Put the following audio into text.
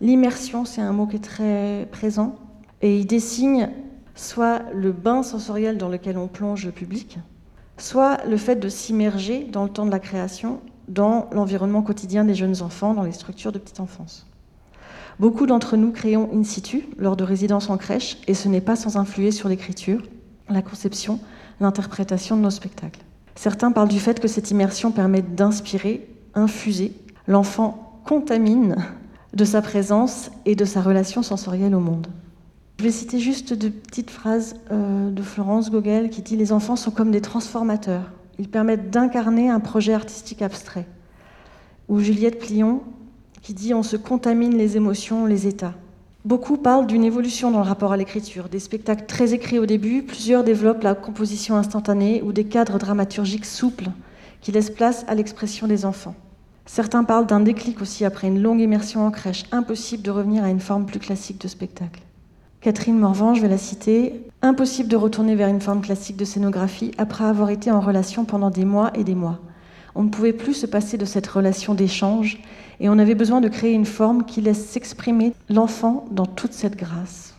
L'immersion, c'est un mot qui est très présent, et il dessine soit le bain sensoriel dans lequel on plonge le public, soit le fait de s'immerger dans le temps de la création, dans l'environnement quotidien des jeunes enfants, dans les structures de petite enfance. Beaucoup d'entre nous créons in situ lors de résidences en crèche, et ce n'est pas sans influer sur l'écriture, la conception, l'interprétation de nos spectacles. Certains parlent du fait que cette immersion permet d'inspirer, infuser. L'enfant contamine de sa présence et de sa relation sensorielle au monde. Je vais citer juste deux petites phrases euh, de Florence Gogel qui dit Les enfants sont comme des transformateurs. Ils permettent d'incarner un projet artistique abstrait. Ou Juliette Plion qui dit On se contamine les émotions, les états. Beaucoup parlent d'une évolution dans le rapport à l'écriture. Des spectacles très écrits au début, plusieurs développent la composition instantanée ou des cadres dramaturgiques souples qui laissent place à l'expression des enfants. Certains parlent d'un déclic aussi après une longue immersion en crèche, impossible de revenir à une forme plus classique de spectacle. Catherine Morvan, je vais la citer, impossible de retourner vers une forme classique de scénographie après avoir été en relation pendant des mois et des mois. On ne pouvait plus se passer de cette relation d'échange et on avait besoin de créer une forme qui laisse s'exprimer l'enfant dans toute cette grâce.